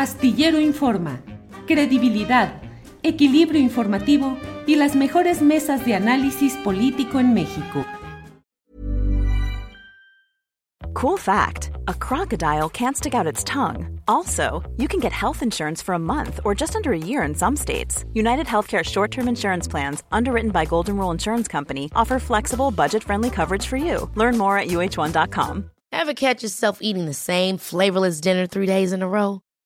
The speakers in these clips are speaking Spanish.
Astillero Informa, credibilidad, equilibrio informativo y las mejores mesas de análisis político en México. Cool fact a crocodile can't stick out its tongue. Also, you can get health insurance for a month or just under a year in some states. United Healthcare short term insurance plans, underwritten by Golden Rule Insurance Company, offer flexible, budget friendly coverage for you. Learn more at uh1.com. Ever catch yourself eating the same flavorless dinner three days in a row?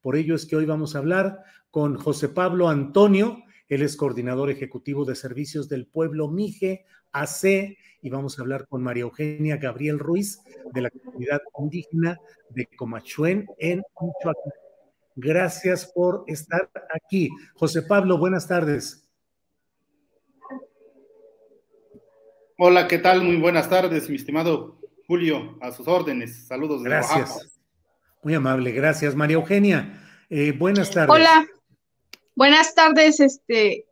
Por ello es que hoy vamos a hablar con José Pablo Antonio, él es coordinador ejecutivo de servicios del pueblo Mije AC, y vamos a hablar con María Eugenia Gabriel Ruiz de la comunidad indígena de Comachuén en Michoacán. Gracias por estar aquí. José Pablo, buenas tardes. Hola, ¿qué tal? Muy buenas tardes, mi estimado Julio, a sus órdenes. Saludos. Gracias. Muy amable, gracias. María Eugenia, eh, buenas tardes. Hola, buenas tardes, este,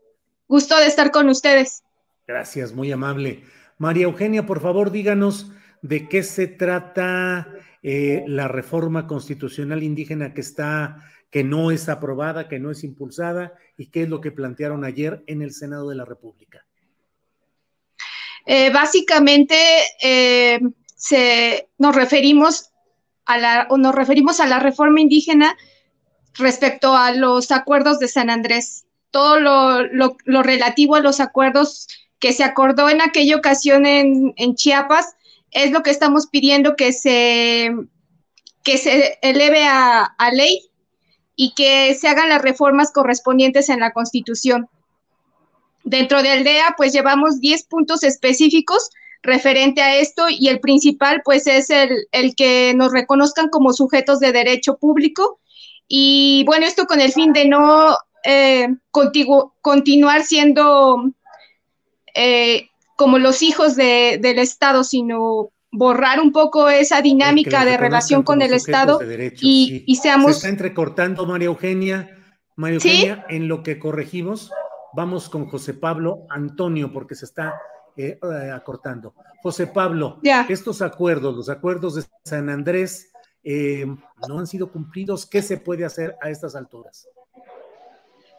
gusto de estar con ustedes. Gracias, muy amable. María Eugenia, por favor, díganos de qué se trata eh, la reforma constitucional indígena que está, que no es aprobada, que no es impulsada, y qué es lo que plantearon ayer en el Senado de la República. Eh, básicamente se, nos referimos la, nos referimos a la reforma indígena respecto a los acuerdos de San Andrés, todo lo, relativo a los acuerdos que se acordó en aquella ocasión en, Chiapas, es lo que estamos pidiendo que se, que se eleve a, a ley y que se hagan las reformas correspondientes en la Constitución. Dentro de Aldea, pues llevamos 10 puntos específicos referente a esto y el principal pues es el, el que nos reconozcan como sujetos de derecho público. Y bueno, esto con el fin de no eh, continuar siendo eh, como los hijos de, del Estado, sino borrar un poco esa dinámica de relación con el Estado y, y, seamos... Se está entrecortando, María Eugenia. María Eugenia, en lo que corregimos, vamos con José Pablo Antonio, porque se está eh, eh, acortando. José Pablo, estos acuerdos, los acuerdos de San Andrés, eh, no han sido cumplidos. ¿Qué se puede hacer a estas alturas?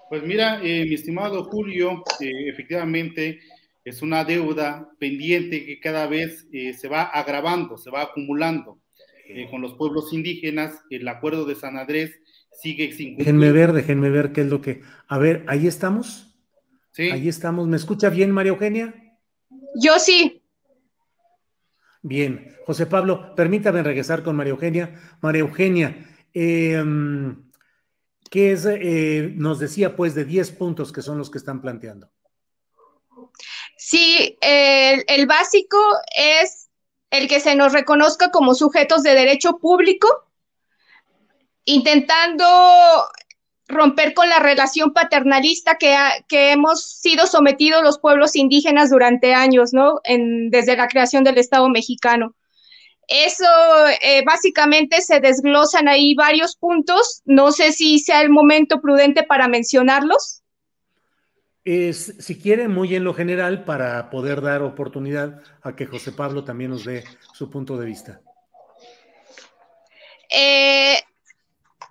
Pues mira, mi estimado Julio, efectivamente es una deuda pendiente que cada vez se va agravando, se va acumulando con los pueblos indígenas. El acuerdo de San Andrés sigue sin cumplir. Déjenme ver, déjenme ver qué es lo que. A ver, ahí estamos. Sí. Ahí estamos. ¿Me escucha bien, María Eugenia? Yo sí. Bien, José Pablo, permítame regresar con María Eugenia. María Eugenia, em, ¿qué es, eh, nos decía pues de 10 puntos que son los que están planteando? Sí, el, el básico es el que se nos reconozca como sujetos de derecho público, intentando romper con la relación paternalista que, que, hemos sido sometidos los pueblos indígenas durante años, ¿no? En, desde la creación del Estado mexicano. Eso eh, básicamente se desglosan ahí varios puntos. No sé si sea el momento prudente para mencionarlos. Es, si quiere, muy en lo general, para poder dar oportunidad a que José Pablo también nos dé su punto de vista. Eh,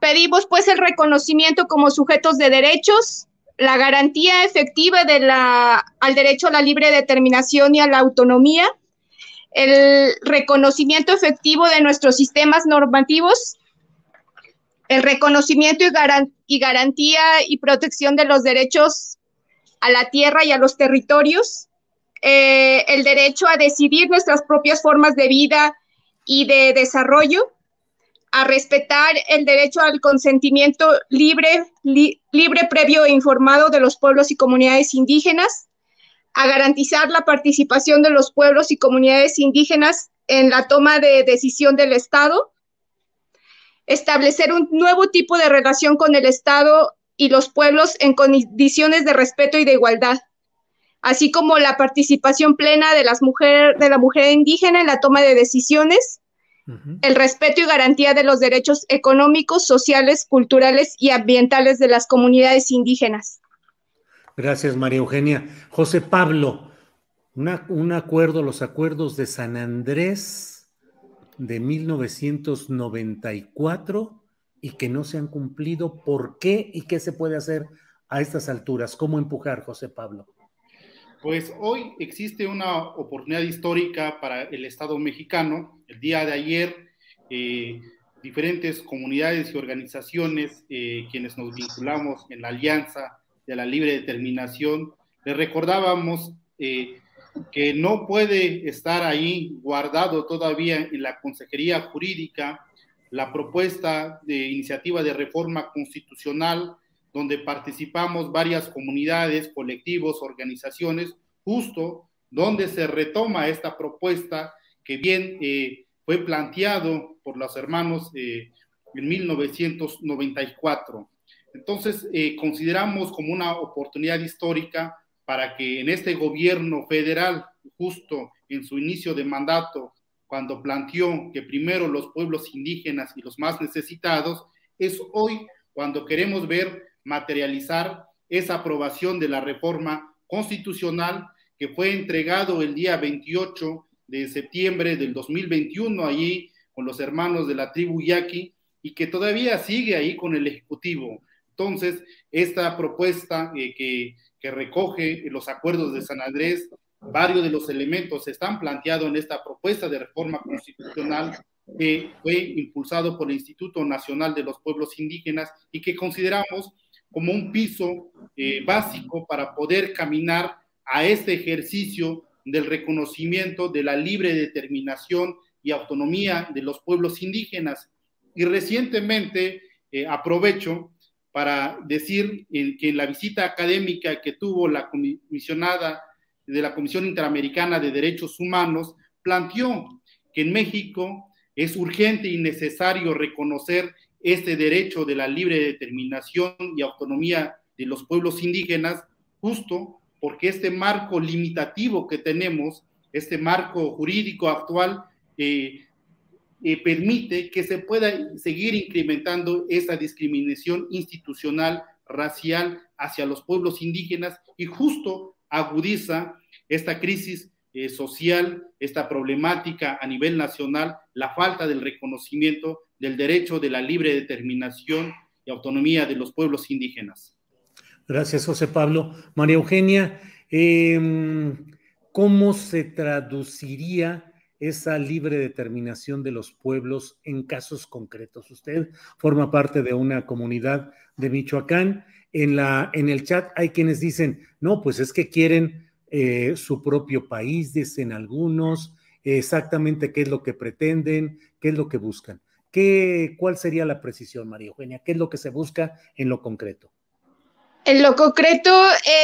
Pedimos pues el reconocimiento como sujetos de derechos, la garantía efectiva de la, al derecho a la libre determinación y a la autonomía, el reconocimiento efectivo de nuestros sistemas normativos, el reconocimiento y, garantía y protección de los derechos a la tierra y a los territorios, eh, el derecho a decidir nuestras propias formas de vida y de desarrollo, a respetar el derecho al consentimiento libre, libre, previo e informado de los pueblos y comunidades indígenas, a garantizar la participación de los pueblos y comunidades indígenas en la toma de decisión del Estado, establecer un nuevo tipo de relación con el Estado y los pueblos en condiciones de respeto y de igualdad, así como la participación plena de, las mujer, de la mujer indígena en la toma de decisiones, el respeto y garantía de los derechos económicos, sociales, culturales y ambientales de las comunidades indígenas. Gracias, María Eugenia. José Pablo, un acuerdo, los acuerdos de San Andrés de 1994 y que no se han cumplido. ¿Por qué y qué se puede hacer a estas alturas? ¿Cómo empujar, José Pablo? Pues hoy existe una oportunidad histórica para el Estado mexicano. El día de ayer, eh, diferentes comunidades y organizaciones, eh, quienes nos vinculamos en la Alianza de la Libre Determinación, le recordábamos eh, que no puede estar ahí guardado todavía en la Consejería Jurídica la propuesta de iniciativa de reforma constitucional donde participamos varias comunidades, colectivos, organizaciones, justo donde se retoma esta propuesta que bien eh, fue planteado por los hermanos eh, en 1994. Entonces, eh, consideramos como una oportunidad histórica para que en este gobierno federal, justo en su inicio de mandato, cuando planteó que primero los pueblos indígenas y los más necesitados, es hoy cuando queremos ver materializar esa aprobación de la reforma constitucional que fue entregado el día 28 de septiembre del 2021 allí con los hermanos de la tribu Yaqui y que todavía sigue ahí con el Ejecutivo. Entonces, esta propuesta eh, que, que recoge los acuerdos de San Andrés, varios de los elementos están planteados en esta propuesta de reforma constitucional que fue impulsado por el Instituto Nacional de los Pueblos Indígenas y que consideramos como un piso eh, básico para poder caminar a este ejercicio del reconocimiento de la libre determinación y autonomía de los pueblos indígenas. Y recientemente eh, aprovecho para decir que en la visita académica que tuvo la comisionada de la Comisión Interamericana de Derechos Humanos, planteó que en México es urgente y necesario reconocer este derecho de la libre determinación y autonomía de los pueblos indígenas, justo porque este marco limitativo que tenemos, este marco jurídico actual, eh, eh, permite que se pueda seguir incrementando esa discriminación institucional, racial hacia los pueblos indígenas y justo agudiza esta crisis eh, social, esta problemática a nivel nacional, la falta del reconocimiento del derecho de la libre determinación y autonomía de los pueblos indígenas. Gracias, José Pablo. María Eugenia, em, ¿cómo se traduciría esa libre determinación de los pueblos en casos concretos? Usted forma parte de una comunidad de Michoacán. En, la, en el chat hay quienes dicen, no, pues es que quieren eh, su propio país, dicen algunos, exactamente qué es lo que pretenden, qué es lo que buscan. ¿Qué, ¿Cuál sería la precisión, María Eugenia? ¿Qué es lo que se busca en lo concreto? En lo concreto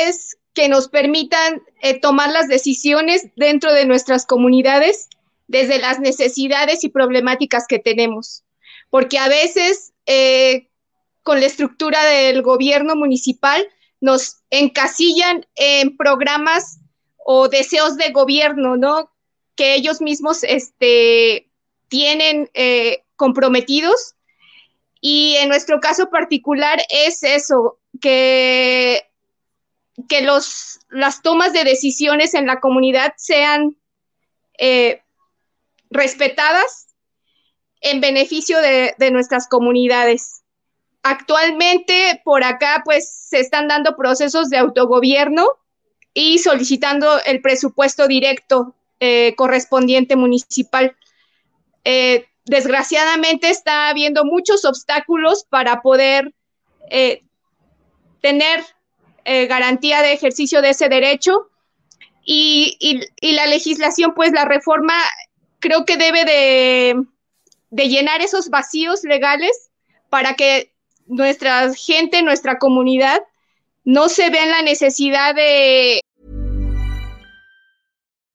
es que nos permitan eh, tomar las decisiones dentro de nuestras comunidades desde las necesidades y problemáticas que tenemos. Porque a veces eh, con la estructura del gobierno municipal nos encasillan en programas o deseos de gobierno, ¿no? Que ellos mismos este, tienen eh, comprometidos. Y en nuestro caso particular es eso, que, que los, las tomas de decisiones en la comunidad sean eh, respetadas en beneficio de, nuestras comunidades. Actualmente por acá pues se están dando procesos de autogobierno y solicitando el presupuesto directo eh, correspondiente municipal. Eh, desgraciadamente está habiendo muchos obstáculos para poder eh, tener garantía de ejercicio de ese derecho y, la legislación, pues la reforma creo que debe de, de llenar esos vacíos legales para que nuestra gente, nuestra comunidad, no se vea en la necesidad de...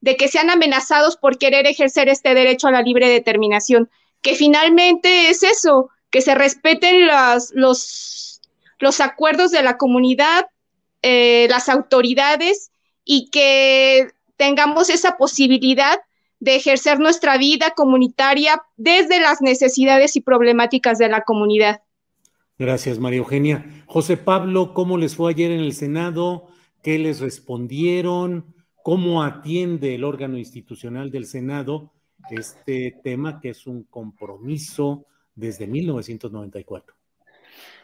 de que sean amenazados por querer ejercer este derecho a la libre determinación, que finalmente es eso, que se respeten los, los acuerdos de la comunidad, eh, las autoridades y que tengamos esa posibilidad de ejercer nuestra vida comunitaria desde las necesidades y problemáticas de la comunidad. Gracias, María Eugenia. José Pablo, ¿cómo les fue ayer en el Senado? ¿Qué les respondieron? Cómo atiende el órgano institucional del Senado este tema que es un compromiso desde 1994.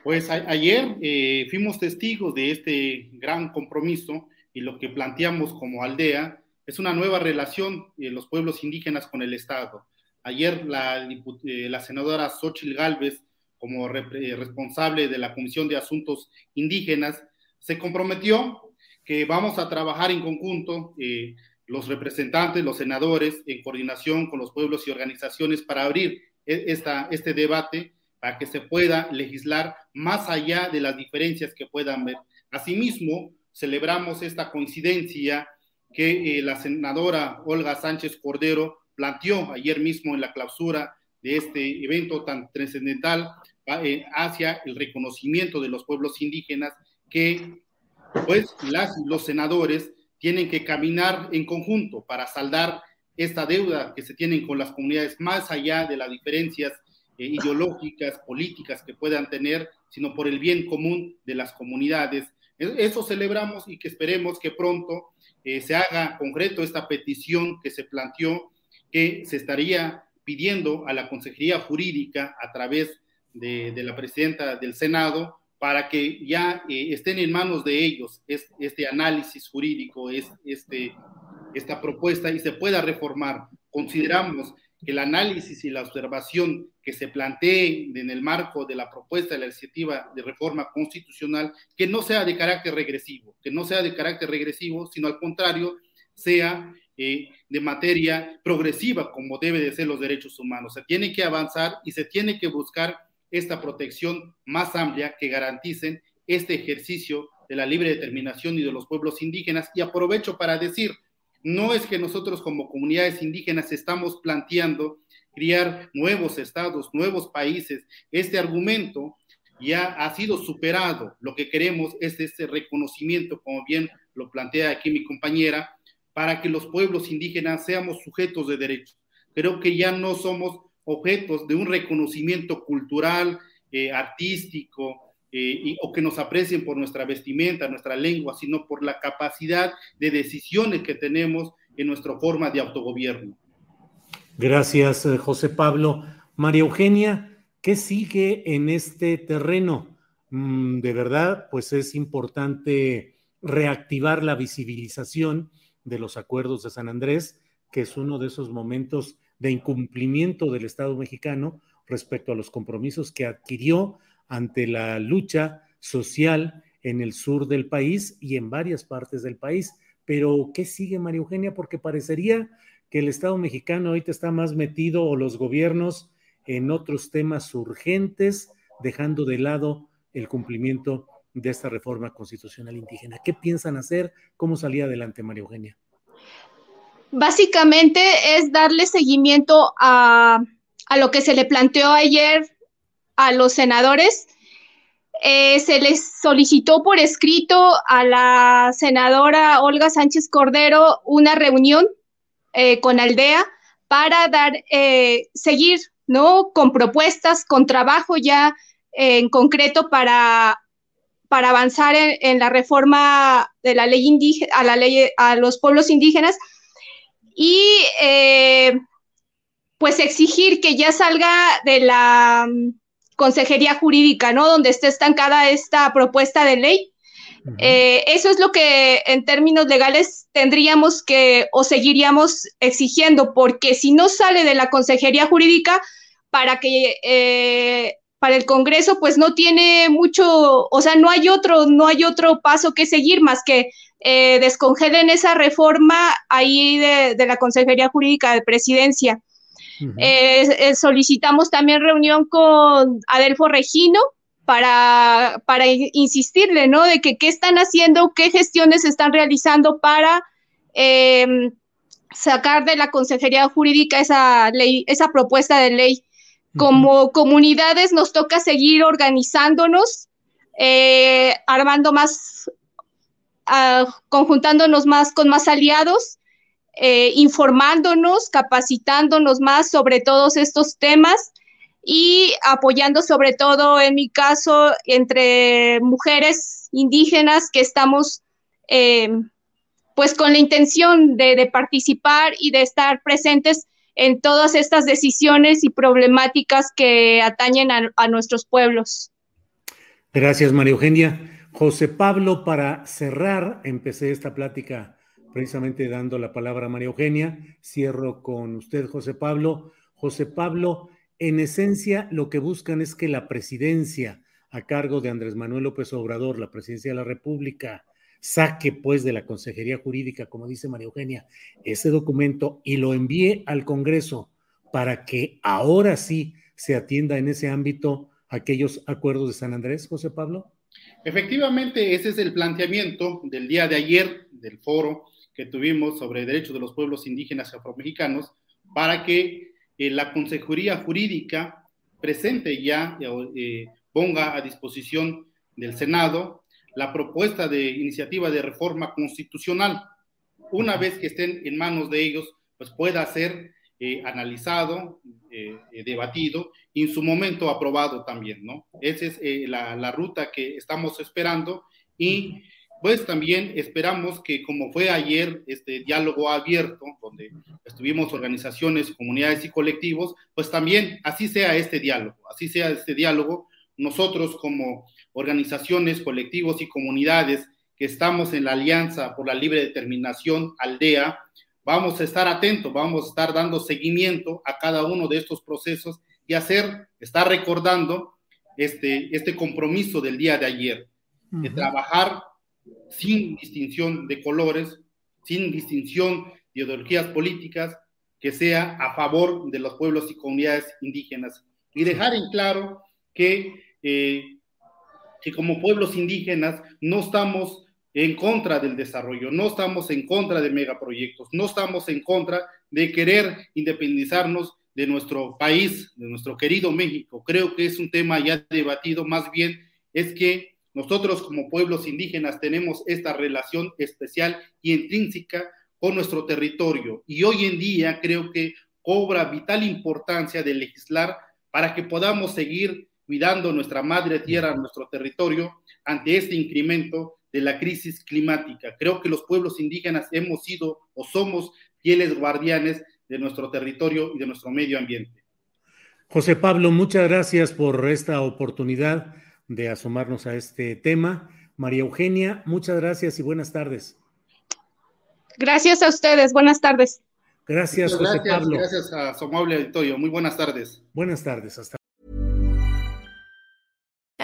Pues ayer eh, fuimos testigos de este gran compromiso y lo que planteamos como aldea es una nueva relación de los pueblos indígenas con el Estado. Ayer la, eh, senadora Xochil Gálvez, como eh, responsable de la Comisión de Asuntos Indígenas, se comprometió que vamos a trabajar en conjunto, eh, los representantes, los senadores, en coordinación con los pueblos y organizaciones para abrir e, este debate, para que se pueda legislar más allá de las diferencias que puedan haber. Asimismo, celebramos esta coincidencia que eh, la senadora Olga Sánchez Cordero planteó ayer mismo en la clausura de este evento tan trascendental eh, hacia el reconocimiento de los pueblos indígenas que pues las, los senadores tienen que caminar en conjunto para saldar esta deuda que se tienen con las comunidades, más allá de las diferencias eh, ideológicas, políticas que puedan tener, sino por el bien común de las comunidades. E, eso celebramos y que esperemos que pronto eh, se haga concreto esta petición que se planteó, que se estaría pidiendo a la Consejería Jurídica a través de, de la presidenta del Senado para que ya eh, estén en manos de ellos este análisis jurídico, es, este, esta propuesta y se pueda reformar. Consideramos que el análisis y la observación que se plantee en el marco de la propuesta de la iniciativa de reforma constitucional, que no sea de carácter regresivo, que no sea de carácter regresivo, sino al contrario, sea eh, de materia progresiva, como debe de ser los derechos humanos. Se tiene que avanzar y se tiene que buscar esta protección más amplia que garanticen este ejercicio de la libre determinación y de los pueblos indígenas. Y aprovecho para decir, no es que nosotros como comunidades indígenas estamos planteando criar nuevos estados, nuevos países. Este argumento ya ha sido superado. Lo que queremos es ese reconocimiento, como bien lo plantea aquí mi compañera, para que los pueblos indígenas seamos sujetos de derechos. Creo que ya no somos objetos de un reconocimiento cultural, eh, artístico, eh, o que nos aprecien por nuestra vestimenta, nuestra lengua, sino por la capacidad de decisiones que tenemos en nuestra forma de autogobierno. Gracias, eh, José Pablo. María Eugenia, ¿qué sigue en este terreno? Mm, de verdad, pues es importante reactivar la visibilización de los acuerdos de San Andrés, que es uno de esos momentos de incumplimiento del Estado mexicano respecto a los compromisos que adquirió ante la lucha social en el sur del país y en varias partes del país. Pero, ¿qué sigue, María Eugenia? Porque parecería que el Estado mexicano ahorita está más metido o los gobiernos en otros temas urgentes, dejando de lado el cumplimiento de esta reforma constitucional indígena. ¿Qué piensan hacer? ¿Cómo salía adelante, María Eugenia? Básicamente es darle seguimiento a, lo que se le planteó ayer a los senadores. Eh, se les solicitó por escrito a la senadora Olga Sánchez Cordero una reunión eh, con Aldea para dar, eh, seguir, ¿no? Con propuestas, con trabajo ya en concreto para, para avanzar en, la reforma de la ley indígena, a la ley, a los pueblos indígenas y eh, pues exigir que ya salga de la mm, consejería jurídica, ¿no? Donde esté estancada esta propuesta de ley. Eh, eso es lo que en términos legales tendríamos que o seguiríamos exigiendo, porque si no sale de la consejería jurídica, para que eh, para el Congreso, pues no tiene mucho, o sea, no hay otro, no hay otro paso que seguir más que eh, descongelen esa reforma ahí de, la Consejería Jurídica de Presidencia. Eh, eh, solicitamos también reunión con Adelfo Regino para, para insistirle, ¿no? De que qué están haciendo, qué gestiones están realizando para em, sacar de la Consejería Jurídica esa ley, esa propuesta de ley. Como comunidades nos toca seguir organizándonos, armando más conjuntándonos más con más aliados, eh, informándonos, capacitándonos más sobre todos estos temas y apoyando sobre todo, en mi caso, entre mujeres indígenas que estamos eh, pues con la intención de, participar y de estar presentes en todas estas decisiones y problemáticas que atañen a nuestros pueblos. Gracias, María Eugenia. José Pablo, para cerrar, empecé esta plática precisamente dando la palabra a María Eugenia. Cierro con usted, José Pablo. José Pablo, en esencia lo que buscan es que la presidencia a cargo de Andrés Manuel López Obrador, la presidencia de la República, saque pues de la Consejería Jurídica, como dice María Eugenia, ese documento y lo envíe al Congreso para que ahora sí se atienda en ese ámbito aquellos acuerdos de San Andrés, José Pablo. Efectivamente, ese es el planteamiento del día de ayer del foro que tuvimos sobre derechos de los pueblos indígenas y afromexicanos para que eh, la Consejería Jurídica presente ya, eh, ponga a disposición del Senado la propuesta de iniciativa de reforma constitucional. Una vez que estén en manos de ellos, pues pueda ser eh, analizado, eh, eh, debatido y en su momento aprobado también, ¿no? Esa es la, la, ruta que estamos esperando y pues también esperamos que como fue ayer este diálogo abierto, donde estuvimos organizaciones, comunidades y colectivos, pues también así sea este diálogo, así sea este diálogo, nosotros como organizaciones, colectivos y comunidades que estamos en la Alianza por la Libre Determinación, Aldea, vamos a estar atentos, vamos a estar dando seguimiento a cada uno de estos procesos y hacer, estar recordando este, este compromiso del día de ayer, de trabajar sin distinción de colores, sin distinción de ideologías políticas, que sea a favor de los pueblos y comunidades indígenas. Y dejar en claro que, eh, que como pueblos indígenas no estamos en contra del desarrollo, no estamos en contra de megaproyectos, no estamos en contra de querer independizarnos de nuestro país, de nuestro querido México. Creo que es un tema ya debatido, más bien es que nosotros como pueblos indígenas tenemos esta relación especial y intrínseca con nuestro territorio y hoy en día creo que cobra vital importancia de legislar para que podamos seguir cuidando nuestra madre tierra, nuestro territorio ante este incremento de la crisis climática. Creo que los pueblos indígenas hemos sido o somos fieles guardianes de nuestro territorio y de nuestro medio ambiente. José Pablo, muchas gracias por esta oportunidad de asomarnos a este tema. María Eugenia, muchas gracias y buenas tardes. Gracias a ustedes, buenas tardes. Gracias, José Pablo. Gracias a su amable auditorio. Muy buenas tardes. Buenas tardes, hasta